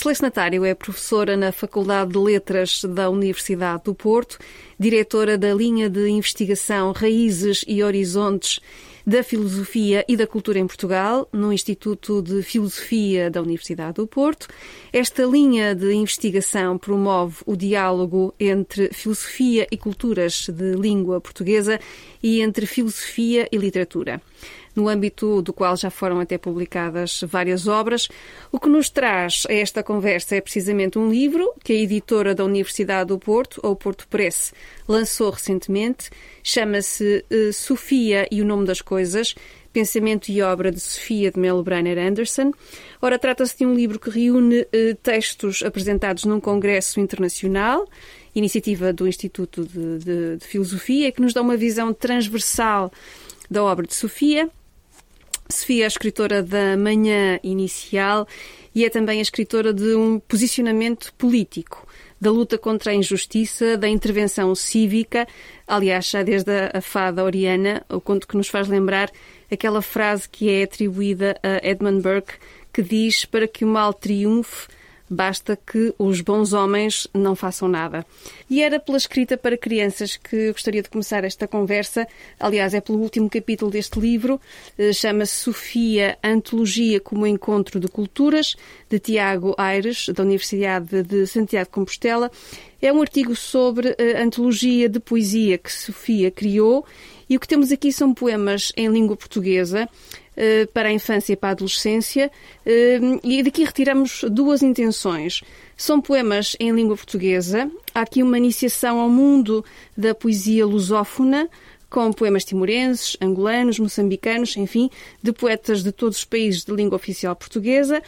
Celeste Natário é professora na Faculdade de Letras da Universidade do Porto, diretora da linha de investigação Raízes e Horizontes da Filosofia e da Cultura em Portugal, no Instituto de Filosofia da Universidade do Porto. Esta linha de investigação promove o diálogo entre filosofia e culturas de língua portuguesa e entre filosofia e literatura no âmbito do qual já foram até publicadas várias obras. O que nos traz a esta conversa é precisamente um livro que a editora da Universidade do Porto, ou Porto Press, lançou recentemente. Chama-se uh, Sofia e o Nome das Coisas. Pensamento e obra de Sofia de Melo Brainer Anderson. Ora, trata-se de um livro que reúne uh, textos apresentados num congresso internacional, iniciativa do Instituto de, de, de Filosofia, que nos dá uma visão transversal da obra de Sofia Sofia é escritora da Manhã Inicial e é também a escritora de um posicionamento político, da luta contra a injustiça, da intervenção cívica, aliás, já desde a fada Oriana, o conto que nos faz lembrar aquela frase que é atribuída a Edmund Burke, que diz: Para que o mal triunfe, basta que os bons homens não façam nada. E era pela escrita para crianças que gostaria de começar esta conversa. Aliás, é pelo último capítulo deste livro, eh, chama-se Sofia, Antologia como Encontro de Culturas, de Tiago Aires, da Universidade de Santiago de Compostela. É um artigo sobre a antologia de poesia que Sofia criou e o que temos aqui são poemas em língua portuguesa eh, para a infância e para a adolescência, eh, e daqui retiramos duas intenções. São poemas em língua portuguesa, há aqui uma iniciação ao mundo da poesia lusófona, com poemas timorenses, angolanos, moçambicanos, enfim, de poetas de todos os países de língua oficial portuguesa.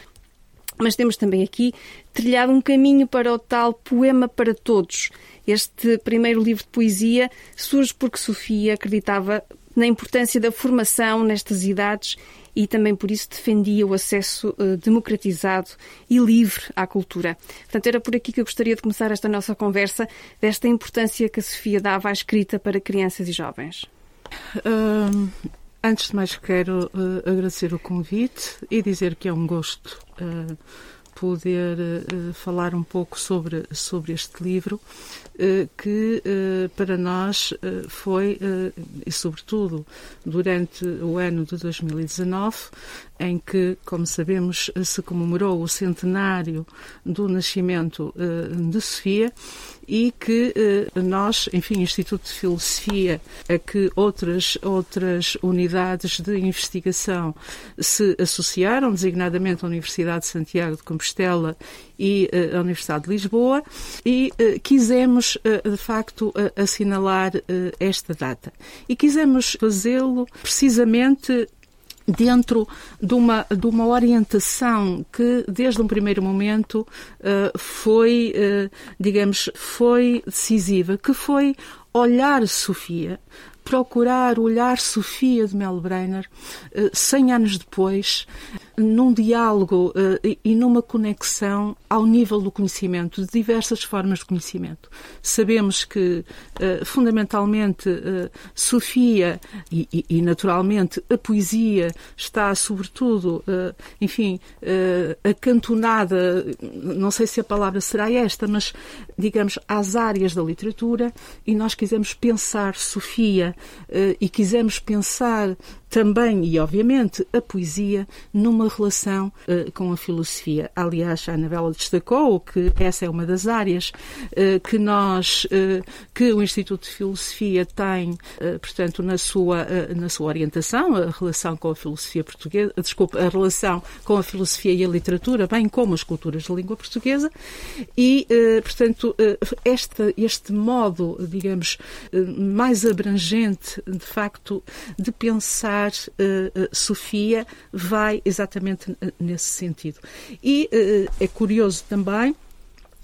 Mas temos também aqui trilhado um caminho para o tal poema para todos. Este primeiro livro de poesia surge porque Sofia acreditava na importância da formação nestas idades e também por isso defendia o acesso uh, democratizado e livre à cultura. Portanto, era por aqui que eu gostaria de começar esta nossa conversa, desta importância que a Sofia dava à escrita para crianças e jovens. Uh, antes de mais, quero uh, agradecer o convite e dizer que é um gosto poder falar um pouco sobre, sobre este livro eh, que eh, para nós foi, e sobretudo durante o ano de 2019, em que, como sabemos, se comemorou o centenário do nascimento de Sofia, e que eh, nós, enfim, Instituto de Filosofia, a que outras, outras unidades de investigação se associaram, designadamente a Universidade de Santiago de Compostela e eh, a Universidade de Lisboa, e eh, quisemos, de facto, assinalar esta data. E quisemos fazê-lo precisamente dentro de uma, de uma orientação que, desde um primeiro momento, uh, foi, uh, digamos, foi decisiva, que foi olhar Sofia, procurar olhar Sofia de Melbrenner, uh, 100 anos depois, num diálogo uh, e numa conexão ao nível do conhecimento, de diversas formas de conhecimento. Sabemos que, uh, fundamentalmente, uh, Sofia e, e, e, naturalmente, a poesia está, sobretudo, enfim, acantonada, não sei se a palavra será esta, mas, digamos, às áreas da literatura, e nós quisemos pensar Sofia e quisemos pensar também e obviamente a poesia numa relação uh, com a filosofia. Aliás, a Anabela destacou que essa é uma das áreas uh, que nós, uh, que o Instituto de Filosofia tem, portanto, na sua, na sua orientação, a relação com a filosofia portuguesa, desculpa, a relação com a filosofia e a literatura, bem como as culturas de língua portuguesa, e, portanto, este, este modo, digamos, mais abrangente, de facto, de pensar uh, Sofia vai exatamente nesse sentido. E uh, é curioso também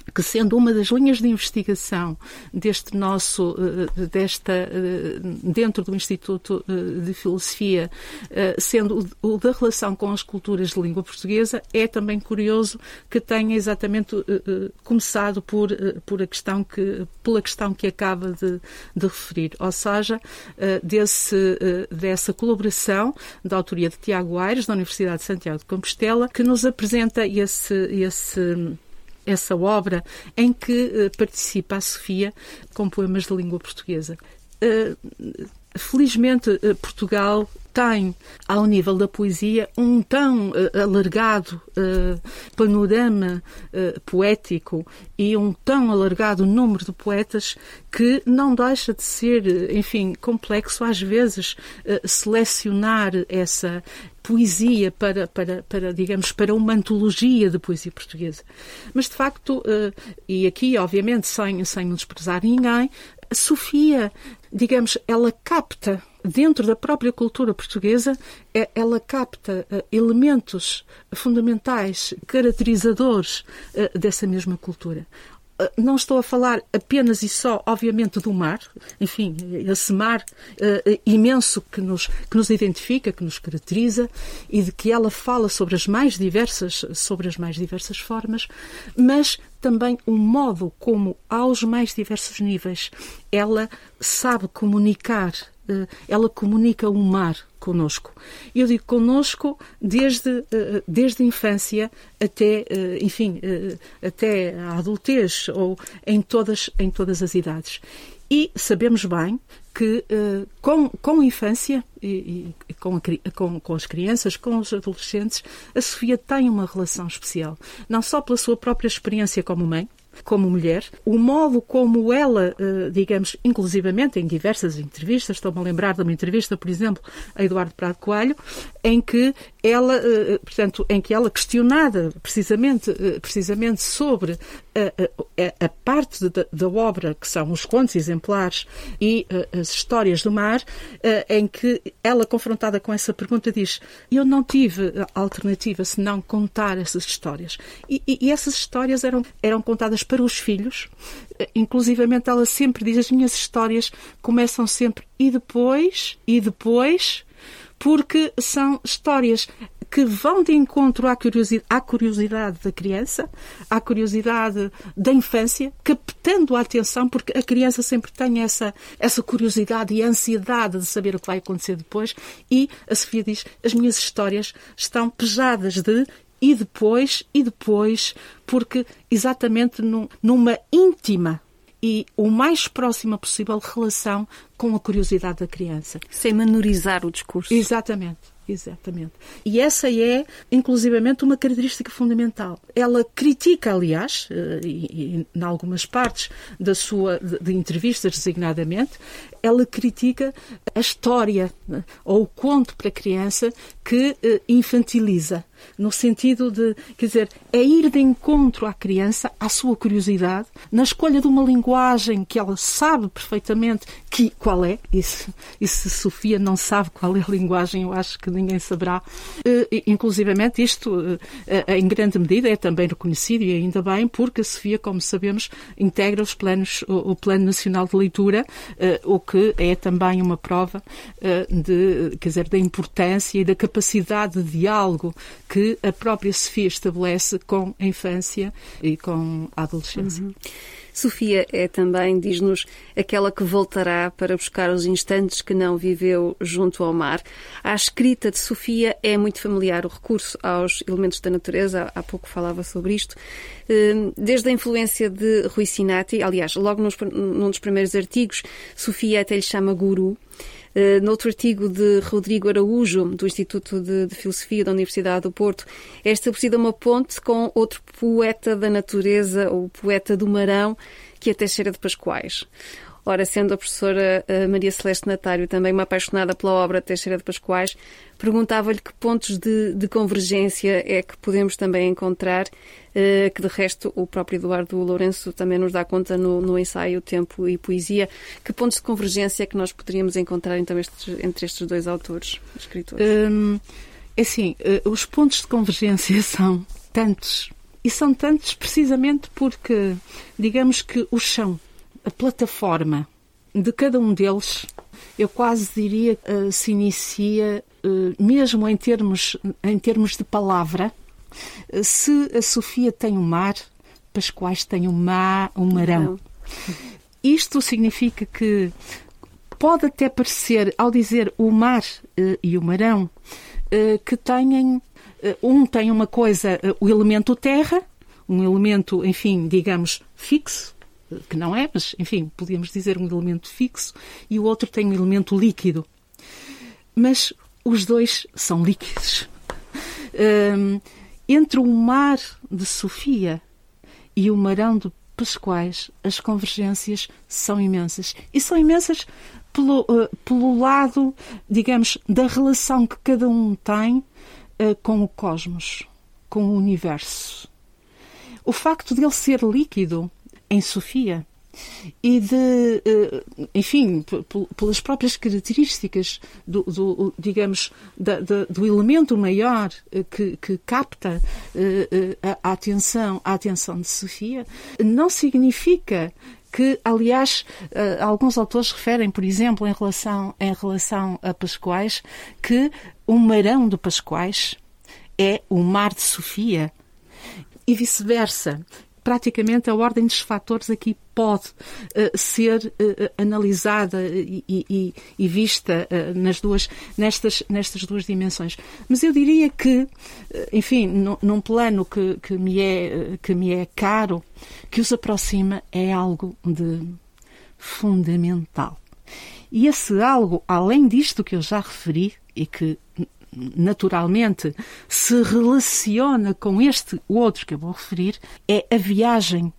que sendo uma das linhas de investigação deste nosso, eh, desta, eh, dentro do Instituto eh, de Filosofia, sendo o da relação com as culturas de língua portuguesa, é também curioso que tenha exatamente começado por, por a questão que, pela questão que acaba de, de referir, ou seja, desse, dessa colaboração da autoria de Tiago Aires, da Universidade de Santiago de Compostela, que nos apresenta esse, esse essa obra em que uh, participa a Sofia com poemas de língua portuguesa. Uh, felizmente, uh, Portugal tem, ao nível da poesia, um tão uh, alargado uh, panorama uh, poético e um tão alargado número de poetas que não deixa de ser, enfim, complexo às vezes selecionar essa poesia para, para, para, digamos, para uma antologia de poesia portuguesa. Mas, de facto, e aqui, obviamente, sem, sem desprezar ninguém, Sofia, digamos, ela capta dentro da própria cultura portuguesa, é, ela capta eh, elementos fundamentais, caracterizadores eh, dessa mesma cultura. Eh, não estou a falar apenas e só, obviamente, do mar, enfim, esse mar uh, imenso que nos, que nos identifica, que nos caracteriza e de que ela fala sobre as mais diversas, sobre as mais diversas formas, mas também o modo como, aos mais diversos níveis, ela sabe comunicar eh, ela comunica o mar conosco. Eu digo conosco desde, eh, desde a infância até, eh, enfim, até a adultez ou em todas, em todas as idades. E sabemos bem que com, com a infância e, e com, a, com, com, as crianças, com os adolescentes, a Sofia tem uma relação especial. Não só pela sua própria experiência como mãe, como mulher, o modo como ela, eh, digamos, inclusivamente em diversas entrevistas, estou-me a lembrar de uma entrevista, por exemplo, a Eduardo Prado Coelho, em que ela, eh, portanto, em que ela questionada precisamente, eh, precisamente sobre a, a, a parte da, da, obra que são os contos exemplares e as histórias do mar, em que ela, confrontada com essa pergunta, diz: Eu não tive alternativa senão contar essas histórias. E, e, e essas histórias eram, eram contadas para os filhos. Inclusivamente, ela sempre diz: As minhas histórias começam sempre e depois, e depois porque são histórias que vão de encontro à curiosidade, à curiosidade da criança, à curiosidade da infância, captando a atenção, porque a criança sempre tem essa, essa curiosidade e ansiedade de saber o que vai acontecer depois. E a Sofia diz: as minhas histórias estão pesadas de e depois, e depois, porque exatamente num, numa íntima e o mais próxima possível relação com a curiosidade da criança. Sem menorizar o discurso. Exatamente. Exatamente. E essa é, inclusivamente, uma característica fundamental. Ela critica, aliás, eh, e, em algumas partes da sua de, de entrevistas designadamente, ela critica a história ou o conto para a criança que eh, infantiliza, no sentido de, quer dizer, é ir de encontro à criança, à sua curiosidade, na escolha de uma linguagem que ela sabe perfeitamente que, qual é, e se, e Sofia não sabe qual é a linguagem, eu acho que ninguém saberá. Uh, inclusivamente, isto, uh, em grande medida, é também reconhecido, e ainda bem, porque a Sofia, como sabemos, integra os planos, o, Plano Nacional de Leitura, o que é também uma prova de, quer dizer, da importância e da capacidade de diálogo que a própria Sofia estabelece com a infância e com a adolescência. Uhum. Sofia é também, diz-nos, aquela que voltará para buscar os instantes que não viveu junto ao mar. A escrita de Sofia é muito familiar, o recurso aos elementos da natureza, há pouco falava sobre isto, hum, desde a influência de Rui Sinati, aliás, logo nos, num dos primeiros artigos, Sofia até lhe chama guru, Uh, noutro artigo de Rodrigo Araújo, do Instituto de, de, Filosofia da Universidade do Porto, é estabelecida uma ponte com outro poeta da natureza, ou poeta do Marão, que é Teixeira de Pascoais. Ora, sendo a professora eh, Maria Celeste Natário também uma apaixonada pela obra Teixeira de Pascoais, perguntava-lhe que pontos de, de, convergência é que podemos também encontrar, eh, que de resto o próprio Eduardo Lourenço também nos dá conta no, no ensaio Tempo e Poesia, que pontos de convergência é que nós poderíamos encontrar então estes, entre estes dois autores, escritores? Hum, é assim, eh, os pontos de convergência são tantos E são tantos precisamente porque, digamos que o chão, a plataforma de cada um deles, eu quase diria que uh, se inicia, uh, mesmo em termos, em termos de palavra, uh, se a Sofia tem o um mar, Pascoais tem o um mar, um marão. Isto significa que pode até parecer, ao dizer o mar e o marão, que têm um tem uma coisa, o elemento terra, um elemento, enfim, digamos, fixo, que não é, mas enfim, podíamos dizer um elemento fixo, e o outro tem um elemento líquido. Mas os dois são líquidos. Um, entre o mar de Sofia e o marão de Pascoais, as convergências são imensas. E são imensas pelo, uh, pelo lado, digamos, da relação que cada um tem uh, com o cosmos, com o universo. O facto de ele ser líquido em Sofia e de, eh, enfim, pelas próprias características do, do digamos, da, da, do elemento maior eh, que, que capta eh, a atenção, a atenção de Sofia, não significa que, aliás, alguns autores referem, por exemplo, em relação, em relação a Pascoais, que o marão de Pascoais é o mar de Sofia e vice-versa praticamente a ordem dos fatores aqui pode uh, ser uh, analisada e, e, e vista uh, nas duas, nestas, nestas duas dimensões. Mas eu diria que, enfim, no, num plano que, que, me é, que me é caro, que os aproxima é algo de fundamental. E esse algo, além disto que eu já referi e que naturalmente se relaciona com este outro que eu vou referir, é a viagem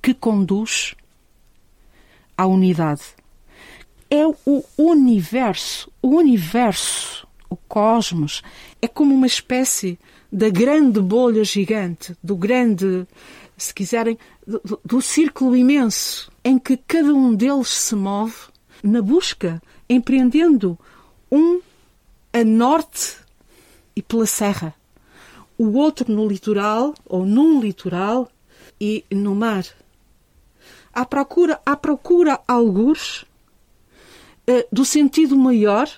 que conduz à unidade. É o universo, o universo, o cosmos, é como uma espécie da grande bolha gigante, do grande, se quiserem, do, do círculo imenso em que cada um deles se move na busca, empreendendo um a norte e pela serra. O outro no litoral, ou num litoral e no mar. À procura, à procura alguns uh, do sentido maior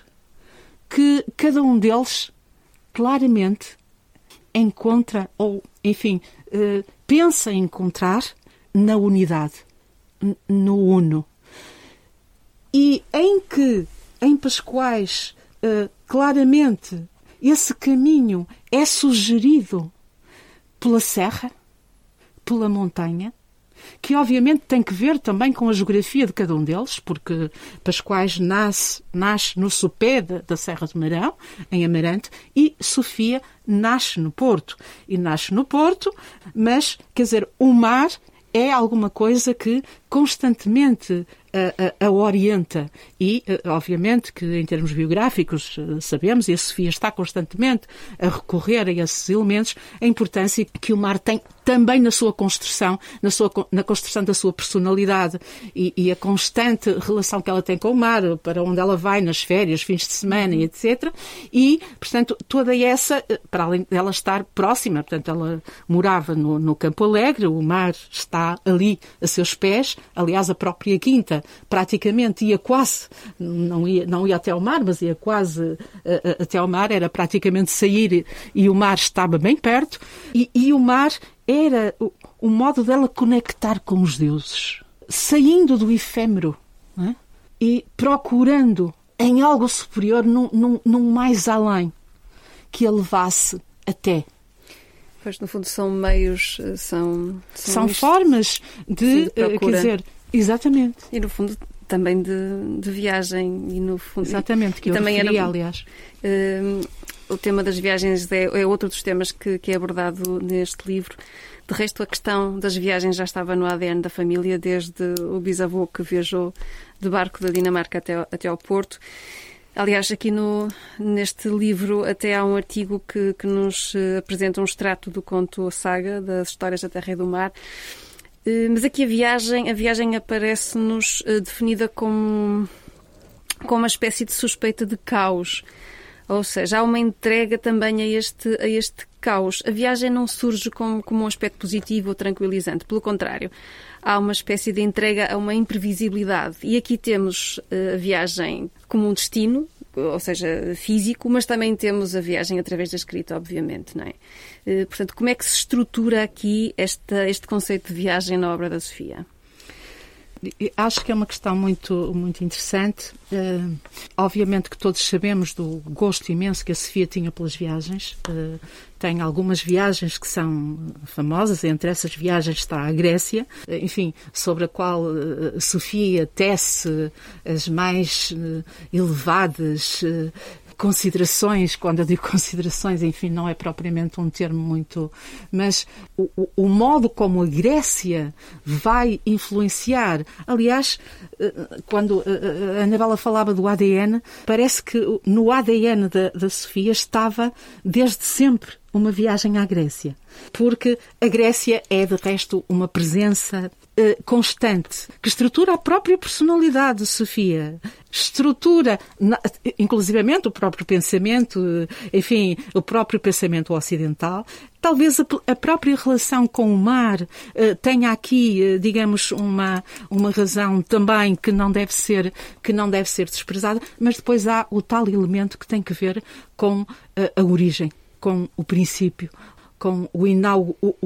que cada um deles claramente encontra, ou, enfim, uh, pensa encontrar na unidade, no uno. E em que, em Pascoais, uh, claramente esse caminho é sugerido pela serra, pela montanha, que obviamente tem que ver também com a geografia de cada um deles, porque Pascoais nasce, nasce no sopé da Serra de Marão, em Amarante, e Sofia nasce no Porto. E nasce no Porto, mas, quer dizer, o mar é alguma coisa que constantemente a, a, a orienta. E, eh, obviamente, que em termos biográficos eh, sabemos, e a Sofia está constantemente a recorrer a esses elementos, a importância que o mar tem também na sua construção, na, sua, na construção da sua personalidade e, e, a constante relação que ela tem com o mar, para onde ela vai nas férias, fins de semana e etc. E, portanto, toda essa, eh, para além dela estar próxima, portanto, ela morava no, no Campo Alegre, o mar está ali a seus pés, aliás, a própria quinta praticamente ia quase, não ia, não ia até ao mar, mas ia quase uh, até ao mar, era praticamente sair e o mar estava bem perto, e, e o mar era o, o, modo dela conectar com os deuses, saindo do efêmero é? e procurando em algo superior, num, num, num mais além, que a levasse até. Pois, no fundo, são meios, eh, são... São, são formas de, de quer dizer, Exatamente. E no fundo também de, de viagem. E no fundo exatamente que eu também referi, era aliás. Uh, o tema das viagens é, é, outro dos temas que, que é abordado neste livro. De resto a questão das viagens já estava no ADN da família desde o bisavô que viajou de barco da Dinamarca até, até ao Porto Aliás, aqui no, neste livro até há um artigo que, que nos eh, apresenta um extrato do conto Saga, das Histórias da Terra e do Mar, eh, mas aqui a viagem, a viagem aparece-nos eh, definida como, como uma espécie de suspeita de caos. Ou seja, há uma entrega também a este, a este caos. A viagem não surge como, como um aspecto positivo ou tranquilizante. Pelo contrário, há uma espécie de entrega a uma imprevisibilidade. E aqui temos uh, a viagem como um destino, ou seja, físico, mas também temos a viagem através da escrita, obviamente, não é? Uh, portanto, como é que se estrutura aqui esta, este conceito de viagem na obra da Sofia? Acho que é uma questão muito, muito interessante. Uh, obviamente que todos sabemos do gosto imenso que a Sofia tinha pelas viagens. Uh, tem algumas viagens que são famosas, entre essas viagens está a Grécia, uh, enfim, sobre a qual Sofia tece as mais elevadas considerações, quando eu digo considerações, enfim, não é propriamente um termo muito. Mas o, o modo como a Grécia vai influenciar. Aliás, eh, quando a Anabela falava do ADN, parece que no ADN da, da Sofia estava desde sempre uma viagem à Grécia. Porque a Grécia é, de resto, uma presença constante que estrutura a própria personalidade de Sofia. Estrutura, inclusivamente, o próprio pensamento, enfim, o próprio pensamento ocidental. Talvez a, própria relação com o mar uh, tenha aqui, digamos, uma, uma razão também que não deve ser que não deve ser desprezada, mas depois há o tal elemento que tem que ver com a origem com o princípio, com o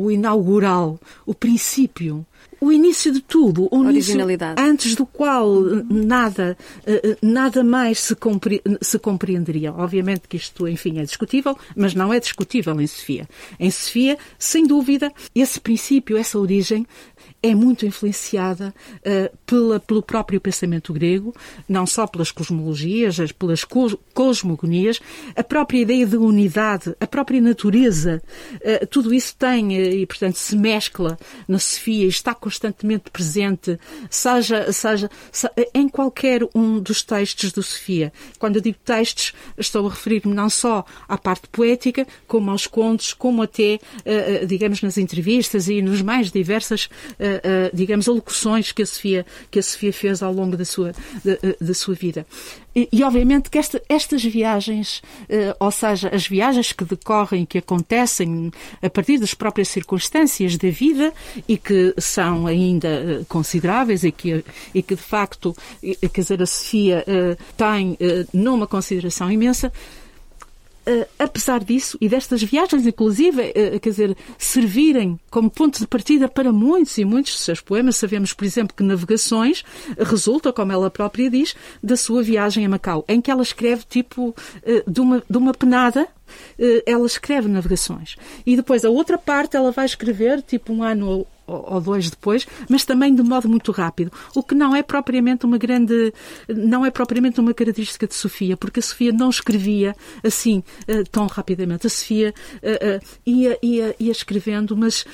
inaugural, o princípio, o início de tudo, o início antes do qual nada, eh, nada mais se, compre, se compreenderia. Obviamente que isto, enfim, é discutível, mas não é discutível em Sofia. Em Sofia, sem dúvida, esse princípio, essa origem é muito influenciada uh, pela, pelo próprio pensamento grego, não só pelas cosmologias, pelas cosmogonias, a própria ideia de unidade, a própria natureza, uh, tudo isso tem uh, e, portanto, se mescla na Sofia e está constantemente presente, seja, seja, seja em qualquer um dos textos do Sofia. Quando eu digo textos, estou a referir-me não só à parte poética, como aos contos, como até, digamos, nas entrevistas e nos mais diversas uh, digamos, alocuções que a Sofia, que a Sofia fez ao longo da sua, da, da sua vida. E, e, obviamente que esta, estas viagens, uh, ou seja, as viagens que decorrem, que acontecem a partir das próprias circunstâncias da vida e que são ainda uh, consideráveis e que, e que de facto, quer dizer, a Sofia uh, tem numa consideração imensa, apesar disso, e destas viagens, inclusive, uh, quer dizer, servirem como ponto de partida para muitos e muitos dos seus poemas, sabemos, por exemplo, que Navegações resulta, como ela própria diz, da sua viagem a Macau, em que ela escreve tipo uh, de, uma, de uma penada ela escreve navegações. E depois a outra parte ela vai escrever, tipo um ano ou dois depois, mas também de modo muito rápido, o que não é propriamente uma grande, não é propriamente uma característica de Sofia, porque a Sofia não escrevia assim eh, tão rapidamente. A Sofia uh, ia, ia, ia escrevendo, mas,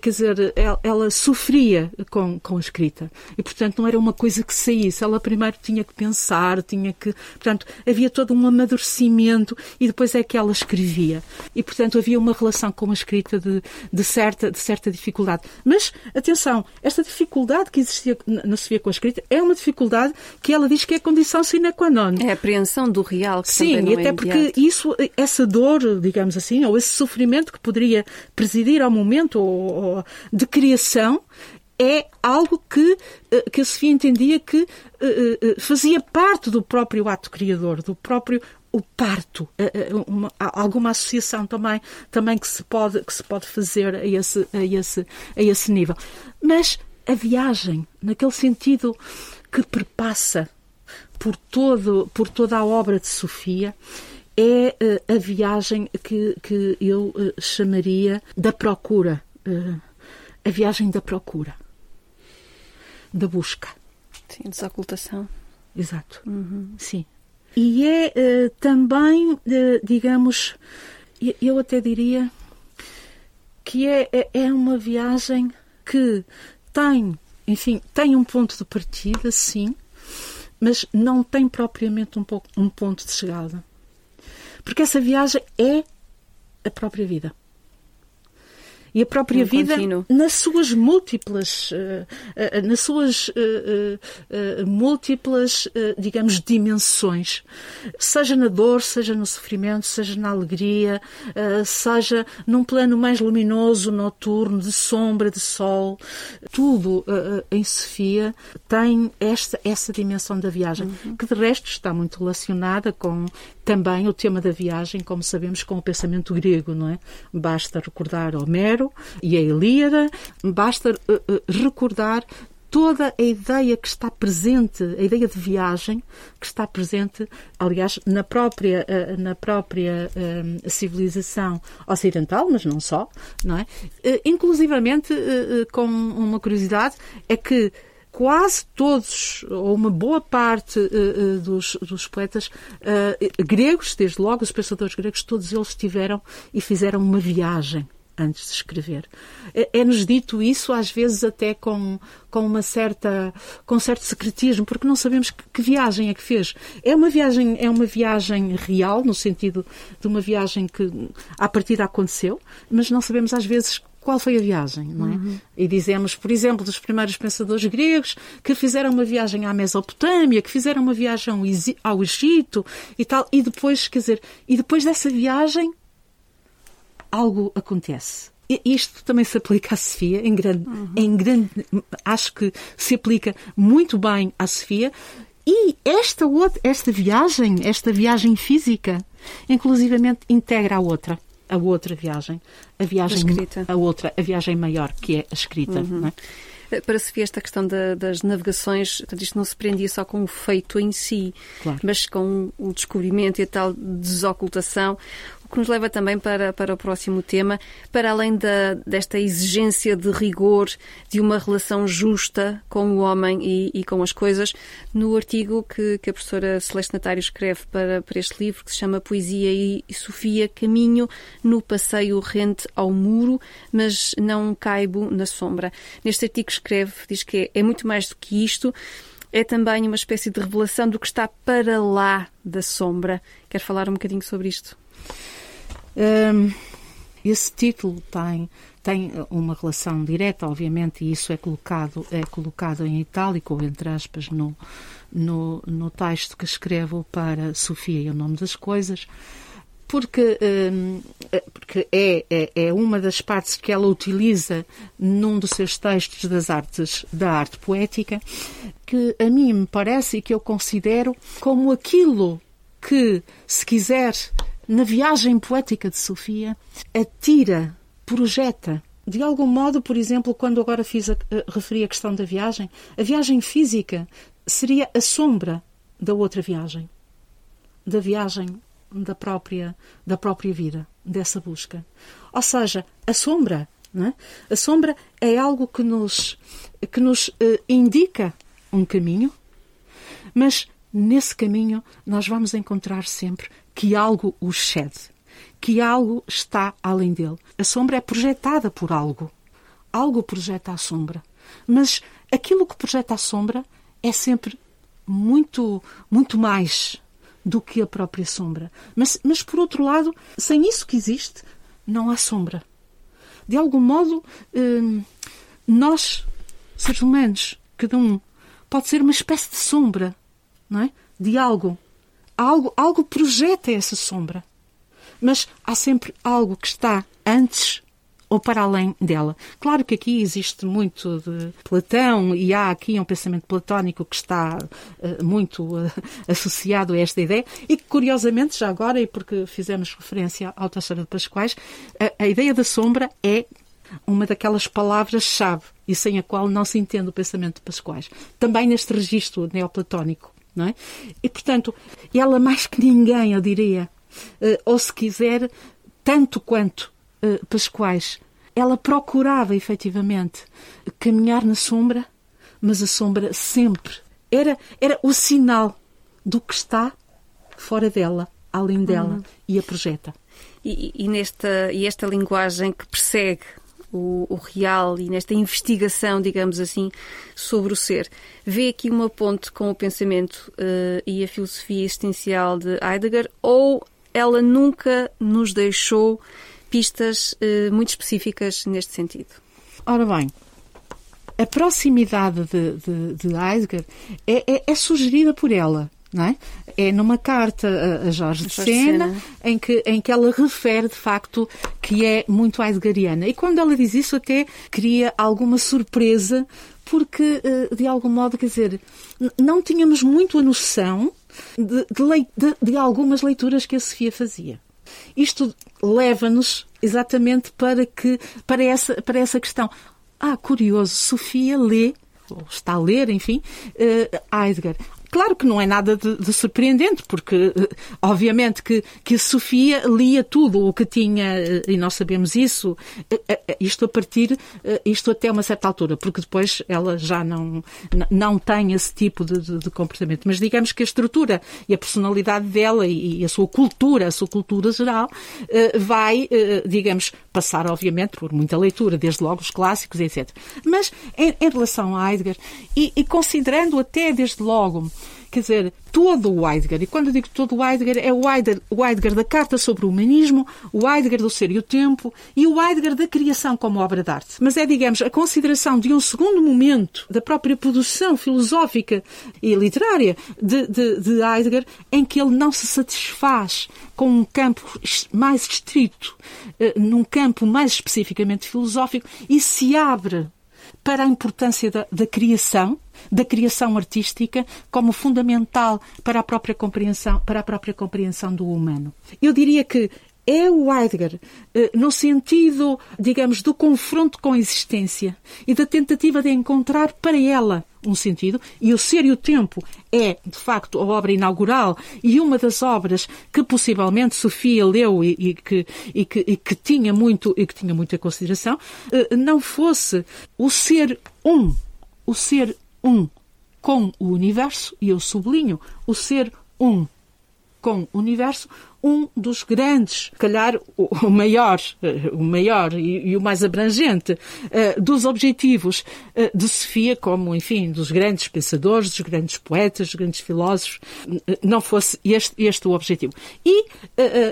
quer dizer, ela, ela, sofria com, com a escrita e, portanto, não era uma coisa que saísse. Ela primeiro tinha que pensar, tinha que, portanto, havia todo um amadurecimento e depois é que ela escrevia. E, portanto, havia uma relação com a escrita de, de certa, de certa dificuldade. Mas atenção, esta dificuldade que existia na Sofia com a escrita é uma dificuldade que ela diz que é condição sine qua non. É a apreensão do real que Sim, também não até é porque isso, essa dor, digamos assim, ou esse sofrimento que poderia presidir ao momento ou, ou, de criação, é algo que, eh, que a Sofia entendia que eh, eh, fazia parte do próprio ato criador, do próprio o parto, uma, alguma associação também, também que, se pode, que se pode fazer a esse, a, esse, a esse nível. Mas a viagem, naquele sentido que perpassa por, todo, por toda a obra de Sofia, é uh, a viagem que, que eu uh, chamaria da procura. Uh, a viagem da procura. Da busca. Sim, desocultação. Exato. Uhum. Sim. E é uh, também, uh, digamos, eu até diria que é, é, é uma viagem que tem, enfim, tem um ponto de partida, sim, mas não tem propriamente um, pouco, um ponto de chegada. Porque essa viagem é a própria vida. E a própria um vida contínuo. nas suas múltiplas, uh, uh, nas suas uh, múltiplas, digamos, dimensões, seja na dor, seja no sofrimento, seja na alegria, seja num plano mais luminoso, noturno, de sombra, de sol, tudo em Sofia tem esta essa dimensão da viagem, uhum. que de resto está muito relacionada com também o tema da viagem, como sabemos, com o pensamento grego, não é? Basta recordar Homero e a Ilíada, basta uh, uh, recordar toda a ideia que está presente, a ideia de viagem que está presente, aliás, na própria, uh, na própria civilização ocidental, mas não só, não é? inclusivamente, com uma curiosidade, é que quase todos, ou uma boa parte dos, dos, poetas gregos, desde logo os pensadores gregos, todos eles tiveram e fizeram uma viagem antes de escrever. É-nos dito isso, às vezes até com, com uma certa, com certo secretismo, porque não sabemos que, que, viagem é que fez. É uma viagem, é uma viagem real, no sentido de uma viagem que à partida aconteceu, mas não sabemos às vezes qual foi a viagem, não é? Uhum. E dizemos, por exemplo, dos primeiros pensadores gregos que fizeram uma viagem à Mesopotâmia, que fizeram uma viagem ao Egito e tal, e depois, quer dizer, e depois dessa viagem algo acontece. E isto também se aplica à Sofia, em grande, uhum. em grande, acho que se aplica muito bem à Sofia. E esta, outra, esta viagem, esta viagem física, inclusivamente integra a outra a outra viagem, a viagem a, a outra, a viagem maior, que é a escrita. Uhum. É? Para ver esta questão da, das navegações, portanto, isto não se prendia só com o feito em si, claro. mas com o descobrimento e a tal desocultação o que nos leva também para, para o próximo tema, para além da, desta exigência de rigor, de uma relação justa com o homem e, e com as coisas, no artigo que, que a professora Celeste Natário escreve para, para este livro, que se chama Poesia e, Sofia, Caminho no passeio rente ao muro, mas não caibo na sombra. Neste artigo escreve, diz que é, é muito mais do que isto, é também uma espécie de revelação do que está para lá da sombra. Quer falar um bocadinho sobre isto? Um, esse título tem, tem uma relação direta, obviamente, e isso é colocado, é colocado em itálico, ou entre aspas, no, no, no texto que escrevo para Sofia e o nome das coisas, porque, um, porque é, é, é, uma das partes que ela utiliza num dos seus textos das artes, da arte poética, que a mim me parece e que eu considero como aquilo que, se quiser na viagem poética de Sofia, atira, projeta. De algum modo, por exemplo, quando agora fiz a, a, referi a questão da viagem, a viagem física seria a sombra da outra viagem, da viagem da própria, da própria vida, dessa busca. Ou seja, a sombra, é? a sombra é algo que nos, que nos uh, indica um caminho, mas nesse caminho nós vamos encontrar sempre que algo o excede, que algo está além dele. A sombra é projetada por algo. Algo projeta a sombra. Mas aquilo que projeta a sombra é sempre muito, muito mais do que a própria sombra. Mas, mas por outro lado, sem isso que existe, não há sombra. De algum modo, hum, nós, seres humanos, cada um, pode ser uma espécie de sombra, não é? De algo algo, algo projeta essa sombra. Mas há sempre algo que está antes ou para além dela. Claro que aqui existe muito de Platão e há aqui um pensamento platónico que está uh, muito uh, associado a esta ideia e que, curiosamente, já agora, e porque fizemos referência ao Teixeira de Pascoais, a, a ideia da sombra é uma daquelas palavras-chave e sem a qual não se entende o pensamento de Pascoais. Também neste registro neoplatónico não é? E, portanto, ela mais que ninguém, eu diria, eh, ou se quiser, tanto quanto uh, Pascoais, ela procurava efetivamente caminhar na sombra, mas a sombra sempre era, era o sinal do que está fora dela, além dela, uhum. e a projeta. E, e, nesta, e esta linguagem que persegue o, o, real e nesta investigação, digamos assim, sobre o ser. Vê aqui uma ponte com o pensamento uh, e a filosofia existencial de Heidegger ou ela nunca nos deixou pistas uh, muito específicas neste sentido. Ora bem, a proximidade de, de, de Heidegger é, é, é sugerida por ela. É? é numa carta a, Jorge, de Sena, em que, em que ela refere de facto que é muito heideggeriana. E quando ela diz isso, até cria alguma surpresa, porque eh, de algum modo, quer dizer, não tínhamos muito a noção de, de, de algumas leituras que a Sofia fazia. Isto leva-nos exatamente para, que, para, essa, para essa questão. Ah, curioso, Sofia lê, ou está a ler, enfim, uh, Heidegger. Claro que não é nada de, de surpreendente, porque eh, obviamente que, que a Sofia lia tudo o que tinha, eh, e nós sabemos isso, eh, isto a partir, isto até uma certa altura, porque depois ela já não, não tem esse tipo de, de, de comportamento. Mas digamos que a estrutura e a personalidade dela e, e a sua cultura, a sua cultura geral, vai, digamos, passar obviamente por muita leitura, desde logo os clássicos, etc. Mas em, em relação a Heidegger, e, e considerando até desde logo Quer dizer, todo o Heidegger, e quando eu digo todo o Heidegger, é o Heidegger, o Heidegger da Carta sobre o Humanismo, o Heidegger do Ser e o Tempo e o Heidegger da Criação como obra de arte. Mas é, digamos, a consideração de um segundo momento da própria produção filosófica e literária de, de, de Heidegger, em que ele não se satisfaz com um campo mais estrito, eh, num campo mais especificamente filosófico, e se abre para a importância da, da criação, da criação artística como fundamental para a própria compreensão, para a própria compreensão do humano. Eu diria que é o Heidegger, eh, no sentido, digamos, do confronto com a existência e da tentativa de encontrar para ela um sentido, e o Ser e o Tempo é, de facto, a obra inaugural e uma das obras que possivelmente Sofia leu e, e, que, e, que, e que, tinha muito e que tinha muita consideração, eh, não fosse o ser um, o ser um com o universo, e eu sublinho, o ser um com o universo, um dos grandes, calhar o maior, eh, o maior e, o mais abrangente uh, dos objetivos uh, de Sofia, como, enfim, dos grandes pensadores, dos grandes poetas, dos grandes filósofos, não fosse este, este o objetivo. E,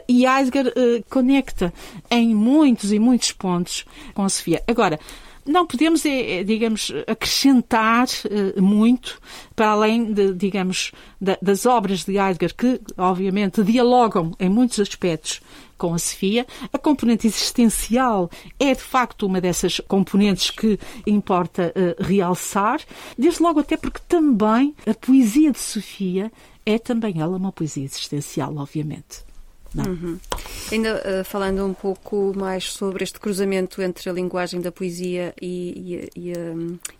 e Heidegger conecta em muitos e muitos pontos com a Sofia. Agora, não podemos, é, é, digamos, acrescentar uh, muito para além, de, digamos, da, das obras de Heidegger, que, obviamente, dialogam em muitos aspectos com a Sofia. A componente existencial é, de facto, uma dessas componentes que importa realçar, desde logo até porque também a poesia de Sofia é também ela uma poesia existencial, obviamente. Uhum. Ainda uh, falando um pouco mais sobre este cruzamento entre a linguagem da poesia e, e, e, a,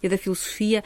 e a, da filosofia,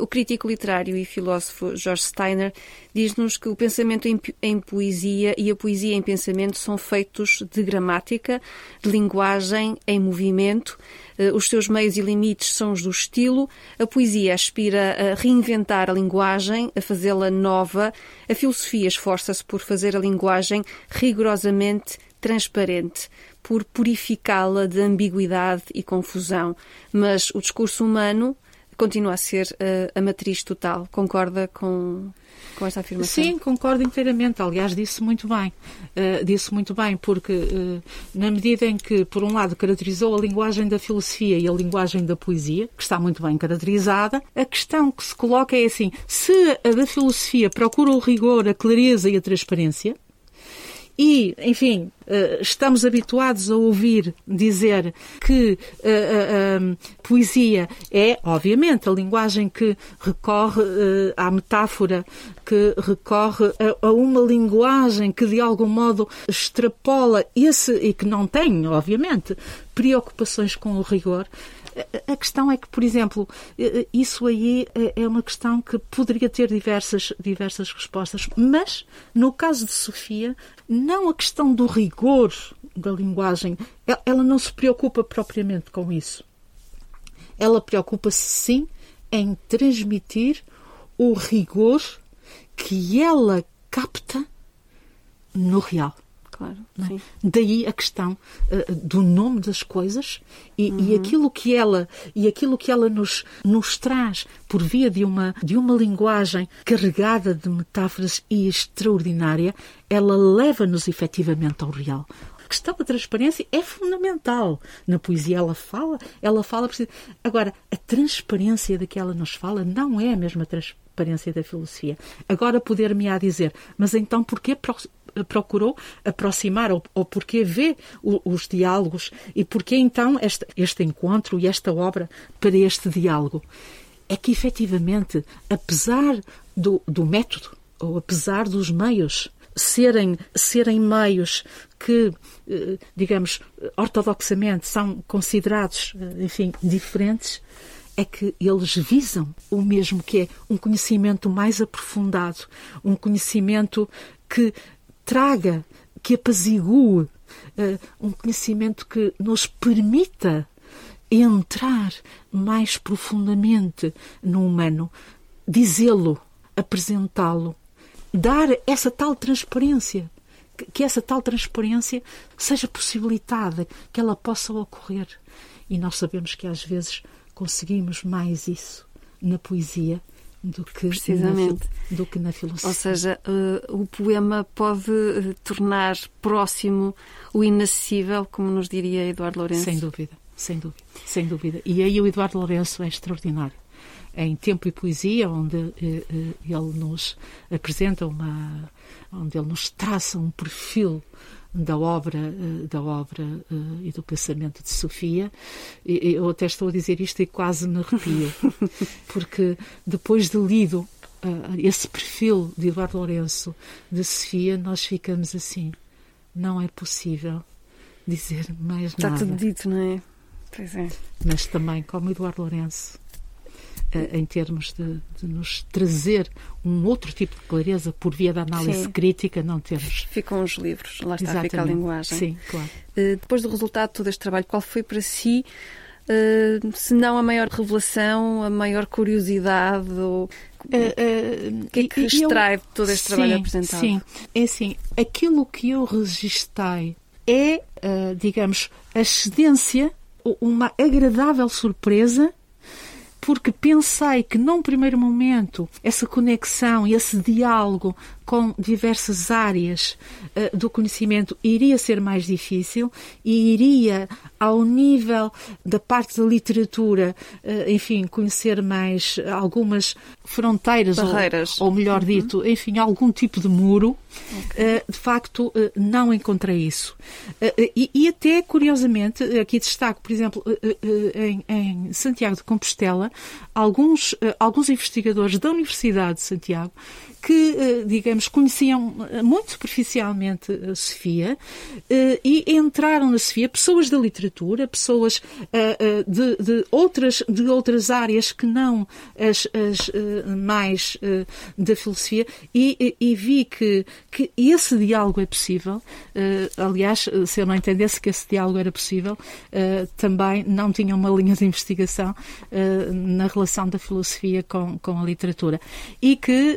o crítico literário e filósofo George Steiner diz-nos que o pensamento em, em, poesia e a poesia em pensamento são feitos de gramática, de linguagem em movimento eh, os seus meios e limites são os do estilo. A poesia aspira a reinventar a linguagem, a fazê-la nova. A filosofia esforça-se por fazer a linguagem rigorosamente transparente, por purificá-la de ambiguidade e confusão. Mas o discurso humano continua a ser uh, a matriz total. Concorda com, com esta afirmação? Sim, concordo inteiramente. Aliás, disse muito bem. Uh, disse muito bem, porque uh, na medida em que, por um lado, caracterizou a linguagem da filosofia e a linguagem da poesia, que está muito bem caracterizada, a questão que se coloca é assim: se a da filosofia procura o rigor, a clareza e a transparência, e, enfim, eh, estamos habituados a ouvir dizer que a, eh, a, eh, a poesia é, obviamente, a linguagem que recorre à metáfora, que recorre a, uma linguagem que, de algum modo, extrapola esse, e que não tem, obviamente, preocupações com o rigor. A questão é que, por exemplo, isso aí é uma questão que poderia ter diversas, diversas respostas, mas no caso de Sofia, não a questão do rigor da linguagem, ela não se preocupa propriamente com isso. Ela preocupa-se sim em transmitir o rigor que ela capta no real. Claro. É? Daí a questão uh, do nome das coisas e, uhum. e, aquilo que ela e aquilo que ela nos, nos traz por via de uma de uma linguagem carregada de metáforas e extraordinária, ela leva-nos efetivamente ao real. questão da transparência é fundamental. Na poesia ela fala, ela fala. Agora, a transparência de que ela nos fala não é a mesma transparência da filosofia. Agora poder-me-á dizer, mas então porquê procurou aproximar ou, ou porque vê o, os diálogos e porque então este, este encontro e esta obra para este diálogo. É que efetivamente, apesar do, do método, ou apesar dos meios serem, serem meios que, eh, digamos, ortodoxamente são considerados, eh, enfim, diferentes, é que eles visam o mesmo que é um conhecimento mais aprofundado, um conhecimento que traga, que apazigue uh, um conhecimento que nos permita entrar mais profundamente no humano, dizê-lo, apresentá-lo, dar essa tal transparência, que essa tal transparência seja possibilitada, que ela possa ocorrer. E nós sabemos que às vezes conseguimos mais isso na poesia do que, Precisamente. Na, do que na filosofia. Ou seja, uh, o poema pode uh, tornar próximo o inacessível, como nos diria Eduardo Lourenço. Sem dúvida, sem dúvida, sem dúvida. E aí o Eduardo Lourenço é extraordinário. Em Tempo e Poesia, onde uh, ele nos apresenta uma. onde ele nos traça um perfil da obra, eh, da obra uh, e do pensamento de Sofia. Eu até estou a dizer isto e quase me arrepio, porque depois de lido uh, esse perfil de Eduardo Lourenço de Sofia, nós ficamos assim. Não é possível dizer mais Está nada. Está tudo dito, não é? Pois é. Mas também, como Eduardo Lourenço, em termos de, de, nos trazer um outro tipo de clareza por via da análise Sim. crítica, não temos. Ficam os livros, lá está, Exatamente. fica a linguagem. Sim, claro. Uh, depois do resultado de todo este trabalho, qual foi para si, uh, se não a maior revelação, a maior curiosidade? Ou, uh, o que é que extrai eu, de todo este sim, trabalho apresentado? Sim, é assim, aquilo que eu registrei é, digamos, a excedência, uma agradável surpresa porque pensei que num primeiro momento essa conexão e esse diálogo com diversas áreas uh, do conhecimento iria ser mais difícil e iria, ao nível da parte da literatura, uh, enfim, conhecer mais algumas fronteiras, Barreiras. Ou, ou melhor uhum. dito, enfim, algum tipo de muro. Okay. Uh, de facto, não encontrei isso. E, e, até, curiosamente, aqui destaco, por exemplo, em, em Santiago de Compostela, alguns, alguns investigadores da Universidade de Santiago que, eh, digamos, conheciam eh, muito superficialmente a Sofia eh, e entraram na Sofia pessoas da literatura, pessoas de, de outras, de outras áreas que não as, as mais da filosofia e, e, vi que, que esse diálogo é possível. Aliás, se eu não entendesse que esse diálogo era possível, também não tinha uma linha de investigação na relação da filosofia com, com a literatura. E que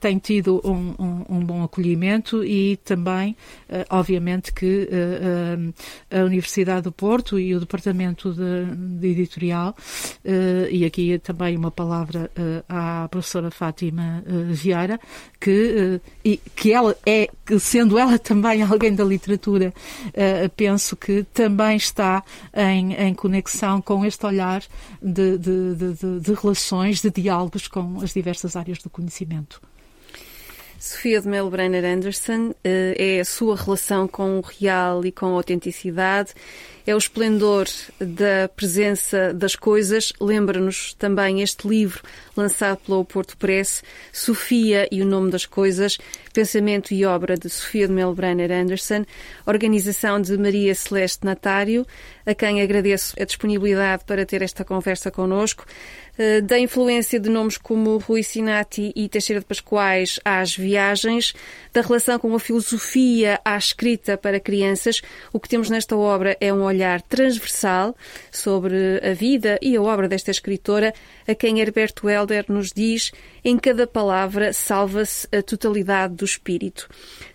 tem tido um, um, um bom acolhimento e também, uh, obviamente, que uh, a Universidade do Porto e o Departamento de, de Editorial, e aqui também uma palavra à professora Fátima Vieira, que, e, que ela é, sendo ela também alguém da literatura, penso que também está em, em conexão com este olhar de, de, de, de relações, de diálogos com as diversas áreas do conhecimento. Sofia de Melo Brenner Anderson eh, é a sua relação com o real e com a autenticidade, é o esplendor da presença das coisas. Lembra-nos também este livro lançado pela Porto Press, Sofia e o Nome das Coisas, pensamento e obra de Sofia de Melo Brenner Anderson, organização de Maria Celeste Natário, a quem agradeço a disponibilidade para ter esta conversa connosco. Eh, da influência de nomes como Rui Sinati e Teixeira de Pascoais às viagens, da relação com a filosofia à escrita para crianças, o que temos nesta obra é um olhar transversal sobre a vida e a obra desta escritora, a quem Herberto Helder nos diz: em cada palavra salva-se a totalidade do espírito.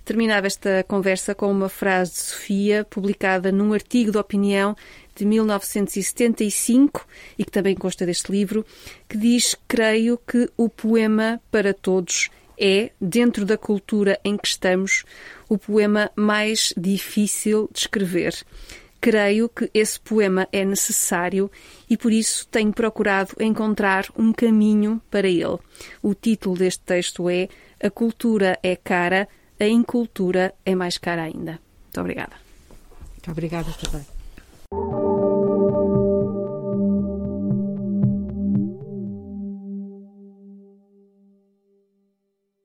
Terminava esta conversa com uma frase de Sofia, publicada num artigo de opinião de 1975 e que também consta deste livro, que diz: Creio que o poema para todos é, dentro da cultura em que estamos, o poema mais difícil de escrever. Creio que esse poema é necessário e por isso tenho procurado encontrar um caminho para ele. O título deste texto é A cultura é cara, a incultura é mais cara ainda. Muito obrigada. Muito obrigada também.